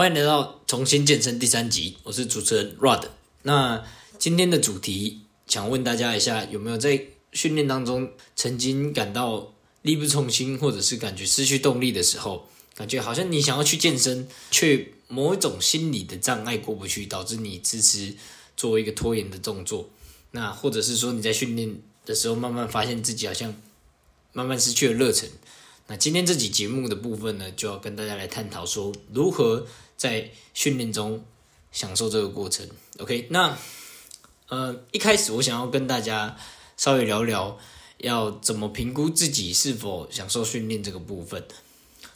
欢迎来到重新健身第三集，我是主持人 Rod。那今天的主题想问大家一下，有没有在训练当中曾经感到力不从心，或者是感觉失去动力的时候，感觉好像你想要去健身，却某一种心理的障碍过不去，导致你迟迟做一个拖延的动作。那或者是说你在训练的时候，慢慢发现自己好像慢慢失去了热忱。那今天这集节目的部分呢，就要跟大家来探讨说，如何在训练中享受这个过程。OK，那呃一开始我想要跟大家稍微聊聊，要怎么评估自己是否享受训练这个部分。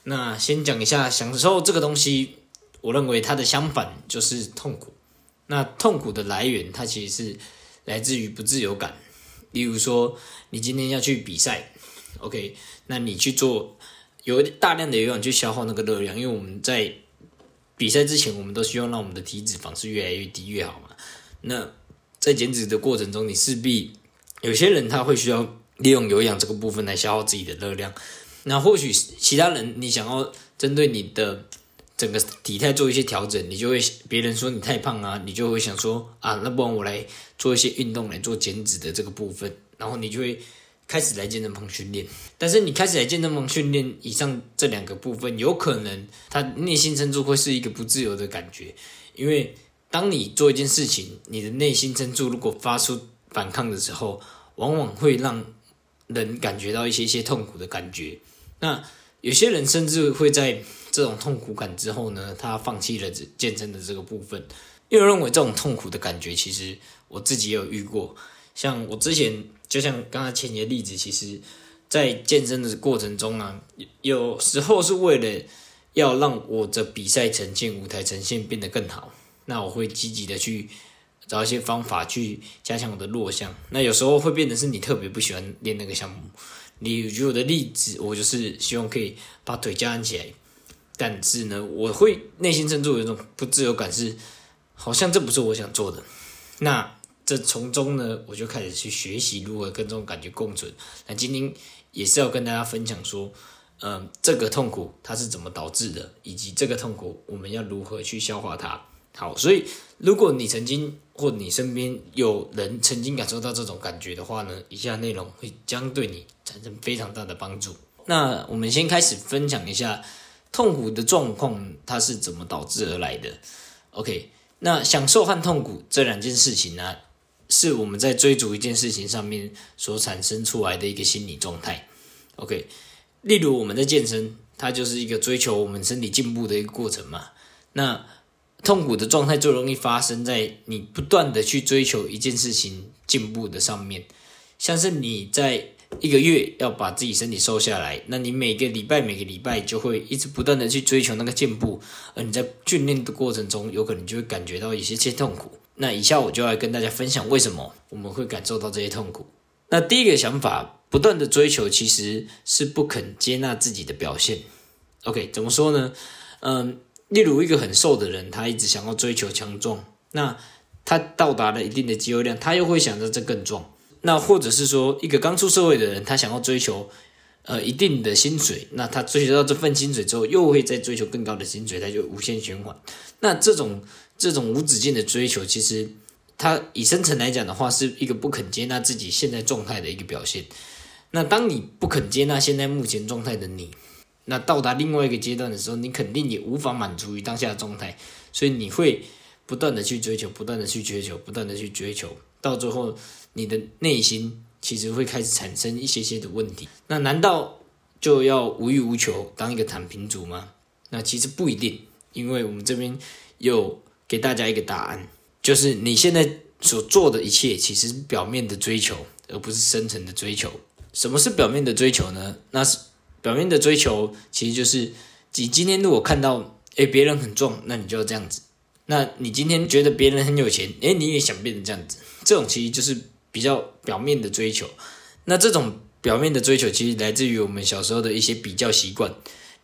那先讲一下享受这个东西，我认为它的相反就是痛苦。那痛苦的来源，它其实是来自于不自由感。例如说，你今天要去比赛。OK，那你去做有大量的有氧去消耗那个热量，因为我们在比赛之前，我们都希望让我们的体脂肪是越来越低越好嘛。那在减脂的过程中，你势必有些人他会需要利用有氧这个部分来消耗自己的热量。那或许其他人你想要针对你的整个体态做一些调整，你就会别人说你太胖啊，你就会想说啊，那不然我来做一些运动来做减脂的这个部分，然后你就会。开始来健身房训练，但是你开始来健身房训练，以上这两个部分，有可能他内心深处会是一个不自由的感觉，因为当你做一件事情，你的内心深处如果发出反抗的时候，往往会让人感觉到一些些痛苦的感觉。那有些人甚至会在这种痛苦感之后呢，他放弃了健身的这个部分，因为认为这种痛苦的感觉，其实我自己也有遇过。像我之前，就像刚才前的例子，其实，在健身的过程中啊，有时候是为了要让我的比赛呈现、舞台呈现变得更好，那我会积极的去找一些方法去加强我的弱项。那有时候会变得是你特别不喜欢练那个项目。你举我的例子，我就是希望可以把腿加起来，但是呢，我会内心深处有一种不自由感，是好像这不是我想做的。那。这从中呢，我就开始去学习如何跟这种感觉共存。那今天也是要跟大家分享说，嗯，这个痛苦它是怎么导致的，以及这个痛苦我们要如何去消化它。好，所以如果你曾经或你身边有人曾经感受到这种感觉的话呢，以下内容会将对你产生非常大的帮助。那我们先开始分享一下痛苦的状况它是怎么导致而来的。OK，那享受和痛苦这两件事情呢？是我们在追逐一件事情上面所产生出来的一个心理状态。OK，例如我们在健身，它就是一个追求我们身体进步的一个过程嘛。那痛苦的状态最容易发生在你不断的去追求一件事情进步的上面，像是你在一个月要把自己身体瘦下来，那你每个礼拜每个礼拜就会一直不断的去追求那个进步，而你在训练的过程中，有可能就会感觉到一些些痛苦。那以下我就来跟大家分享为什么我们会感受到这些痛苦。那第一个想法，不断的追求其实是不肯接纳自己的表现。OK，怎么说呢？嗯，例如一个很瘦的人，他一直想要追求强壮，那他到达了一定的肌肉量，他又会想着这更壮。那或者是说，一个刚出社会的人，他想要追求呃一定的薪水，那他追求到这份薪水之后，又会再追求更高的薪水，他就无限循环。那这种。这种无止境的追求，其实它以深层来讲的话，是一个不肯接纳自己现在状态的一个表现。那当你不肯接纳现在目前状态的你，那到达另外一个阶段的时候，你肯定也无法满足于当下的状态，所以你会不断的去追求，不断的去追求，不断的去追求，到最后你的内心其实会开始产生一些些的问题。那难道就要无欲无求，当一个躺平族吗？那其实不一定，因为我们这边有。给大家一个答案，就是你现在所做的一切，其实表面的追求，而不是深层的追求。什么是表面的追求呢？那是表面的追求，其实就是你今天如果看到，诶别人很壮，那你就要这样子。那你今天觉得别人很有钱，诶你也想变成这样子。这种其实就是比较表面的追求。那这种表面的追求，其实来自于我们小时候的一些比较习惯。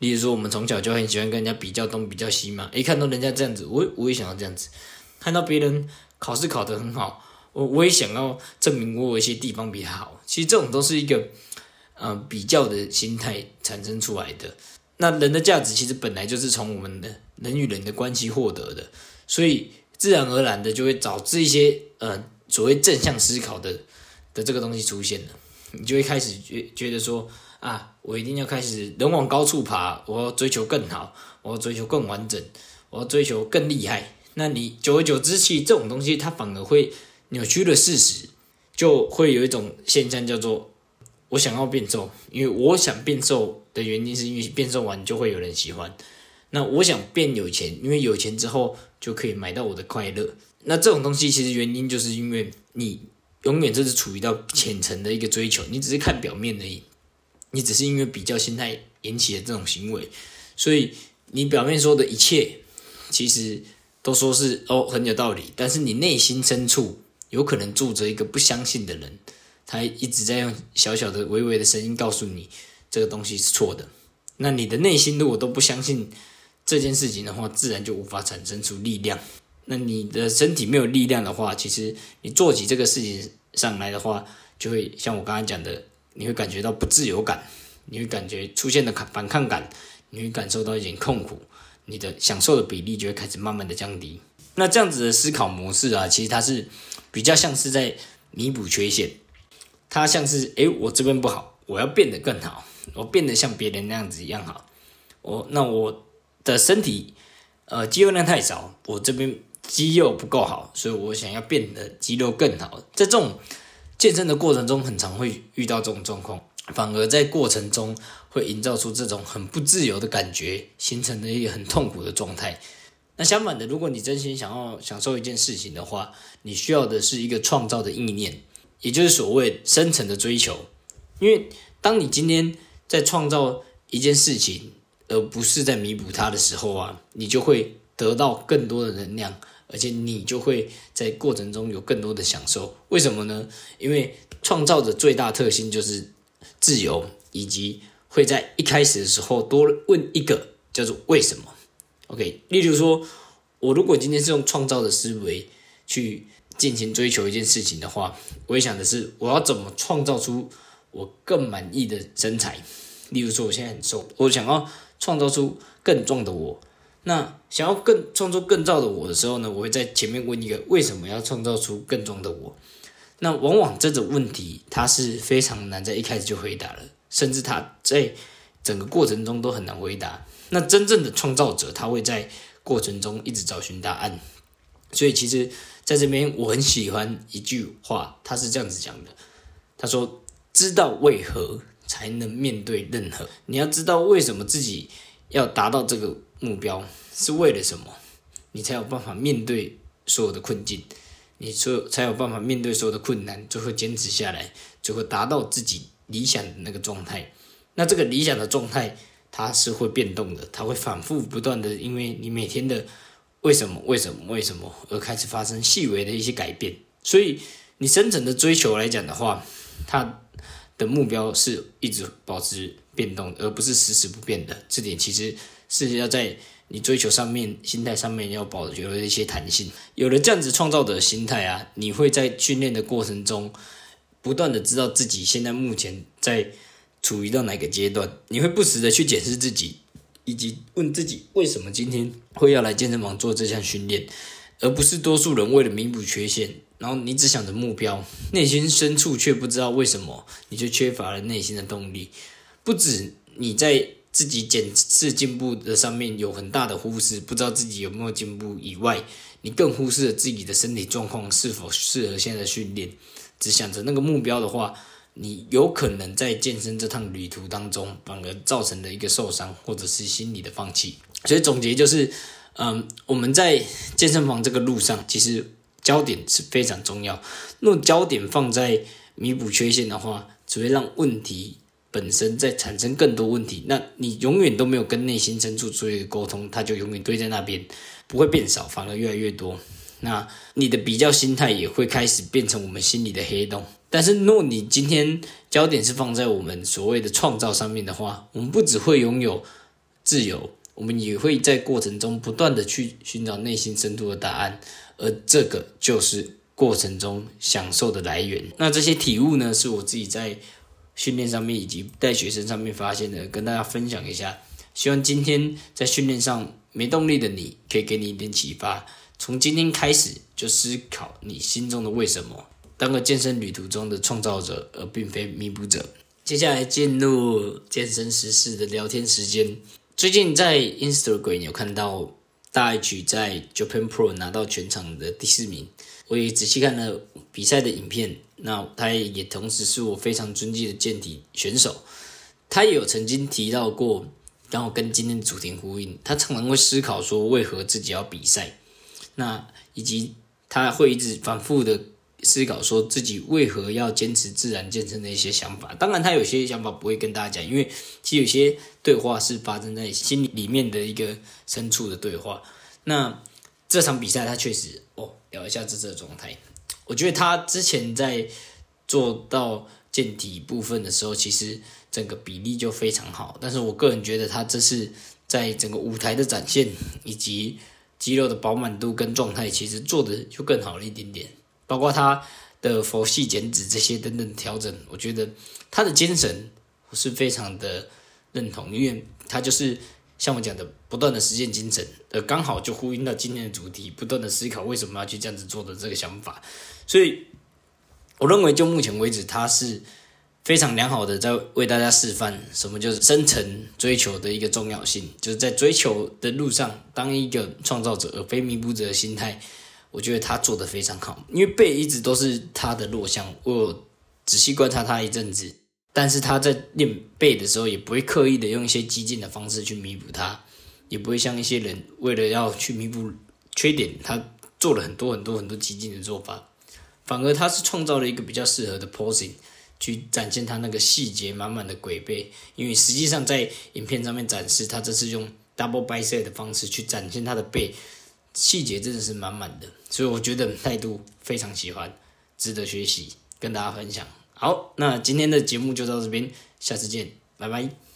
例如说，我们从小就很喜欢跟人家比较东比较西嘛。一看到人家这样子，我我也想要这样子。看到别人考试考得很好，我我也想要证明我有一些地方比他好。其实这种都是一个呃比较的心态产生出来的。那人的价值其实本来就是从我们的人与人的关系获得的，所以自然而然的就会导致一些呃所谓正向思考的的这个东西出现了，你就会开始觉觉得说啊，我一定要开始人往高处爬，我要追求更好，我要追求更完整，我要追求更厉害。那你久而久之，其实这种东西它反而会扭曲了事实，就会有一种现象叫做我想要变瘦，因为我想变瘦的原因是因为变瘦完就会有人喜欢。那我想变有钱，因为有钱之后就可以买到我的快乐。那这种东西其实原因就是因为你永远就是处于到浅层的一个追求，你只是看表面而已，你只是因为比较心态引起的这种行为，所以你表面说的一切其实。都说是哦很有道理，但是你内心深处有可能住着一个不相信的人，他一直在用小小的、微微的声音告诉你这个东西是错的。那你的内心如果都不相信这件事情的话，自然就无法产生出力量。那你的身体没有力量的话，其实你做起这个事情上来的话，就会像我刚才讲的，你会感觉到不自由感，你会感觉出现的反抗感，你会感受到一点痛苦。你的享受的比例就会开始慢慢的降低。那这样子的思考模式啊，其实它是比较像是在弥补缺陷。它像是，诶，我这边不好，我要变得更好，我变得像别人那样子一样好。我那我的身体，呃，肌肉量太少，我这边肌肉不够好，所以我想要变得肌肉更好。在这种健身的过程中，很常会遇到这种状况。反而在过程中会营造出这种很不自由的感觉，形成了一个很痛苦的状态。那相反的，如果你真心想要享受一件事情的话，你需要的是一个创造的意念，也就是所谓深层的追求。因为当你今天在创造一件事情，而不是在弥补它的时候啊，你就会得到更多的能量，而且你就会在过程中有更多的享受。为什么呢？因为创造的最大特性就是。自由，以及会在一开始的时候多问一个叫做为什么？OK，例如说，我如果今天是用创造的思维去进行追求一件事情的话，我会想的是我要怎么创造出我更满意的身材。例如说，我现在很瘦，我想要创造出更壮的我。那想要更创造更造的我的时候呢，我会在前面问一个为什么要创造出更壮的我？那往往这种问题，它是非常难在一开始就回答了，甚至他在整个过程中都很难回答。那真正的创造者，他会在过程中一直找寻答案。所以，其实在这边我很喜欢一句话，他是这样子讲的：他说，知道为何才能面对任何。你要知道为什么自己要达到这个目标，是为了什么，你才有办法面对所有的困境。你说才有办法面对所有的困难，最后坚持下来，最后达到自己理想的那个状态。那这个理想的状态，它是会变动的，它会反复不断的，因为你每天的为什么为什么为什么而开始发生细微的一些改变。所以你深层的追求来讲的话，它的目标是一直保持变动，而不是死死不变的。这点其实是要在。你追求上面心态上面要保留一些弹性，有了这样子创造的心态啊，你会在训练的过程中不断的知道自己现在目前在处于到哪个阶段，你会不时的去检视自己，以及问自己为什么今天会要来健身房做这项训练，而不是多数人为了弥补缺陷，然后你只想着目标，内心深处却不知道为什么，你就缺乏了内心的动力，不止你在。自己检视进步的上面有很大的忽视，不知道自己有没有进步以外，你更忽视了自己的身体状况是否适合现在的训练，只想着那个目标的话，你有可能在健身这趟旅途当中，反而造成了一个受伤或者是心理的放弃。所以总结就是，嗯，我们在健身房这个路上，其实焦点是非常重要。若焦点放在弥补缺陷的话，只会让问题。本身在产生更多问题，那你永远都没有跟内心深处做一个沟通，它就永远堆在那边，不会变少，反而越来越多。那你的比较心态也会开始变成我们心里的黑洞。但是，若你今天焦点是放在我们所谓的创造上面的话，我们不只会拥有自由，我们也会在过程中不断的去寻找内心深处的答案，而这个就是过程中享受的来源。那这些体悟呢，是我自己在。训练上面以及带学生上面发现的，跟大家分享一下。希望今天在训练上没动力的你，可以给你一点启发。从今天开始就思考你心中的为什么，当个健身旅途中的创造者，而并非弥补者。接下来进入健身时事的聊天时间。最近在 Instagram 有看到大 H 在 Japan Pro 拿到全场的第四名，我也仔细看了比赛的影片。那他也同时是我非常尊敬的健体选手。他也有曾经提到过，然后跟今天的主题呼应。他常常会思考说，为何自己要比赛？那以及他会一直反复的思考，说自己为何要坚持自然健身的一些想法。当然，他有些想法不会跟大家讲，因为其实有些对话是发生在心里面的一个深处的对话。那这场比赛，他确实哦，聊一下这次的状态。我觉得他之前在做到健体部分的时候，其实整个比例就非常好。但是我个人觉得，他这次在整个舞台的展现以及肌肉的饱满度跟状态，其实做的就更好了一点点。包括他的佛系减脂这些等等调整，我觉得他的精神我是非常的认同，因为他就是像我讲的，不断的实践精神，呃，刚好就呼应到今天的主题，不断的思考为什么要去这样子做的这个想法。所以，我认为就目前为止，他是非常良好的在为大家示范什么就是深层追求的一个重要性，就是在追求的路上当一个创造者而非弥补者的心态。我觉得他做的非常好，因为背一直都是他的弱项。我仔细观察他一阵子，但是他在练背的时候，也不会刻意的用一些激进的方式去弥补他，也不会像一些人为了要去弥补缺点，他做了很多很多很多激进的做法。反而他是创造了一个比较适合的 posing，去展现他那个细节满满的鬼背。因为实际上在影片上面展示，他这是用 double bicep 的方式去展现他的背，细节真的是满满的。所以我觉得态度非常喜欢，值得学习，跟大家分享。好，那今天的节目就到这边，下次见，拜拜。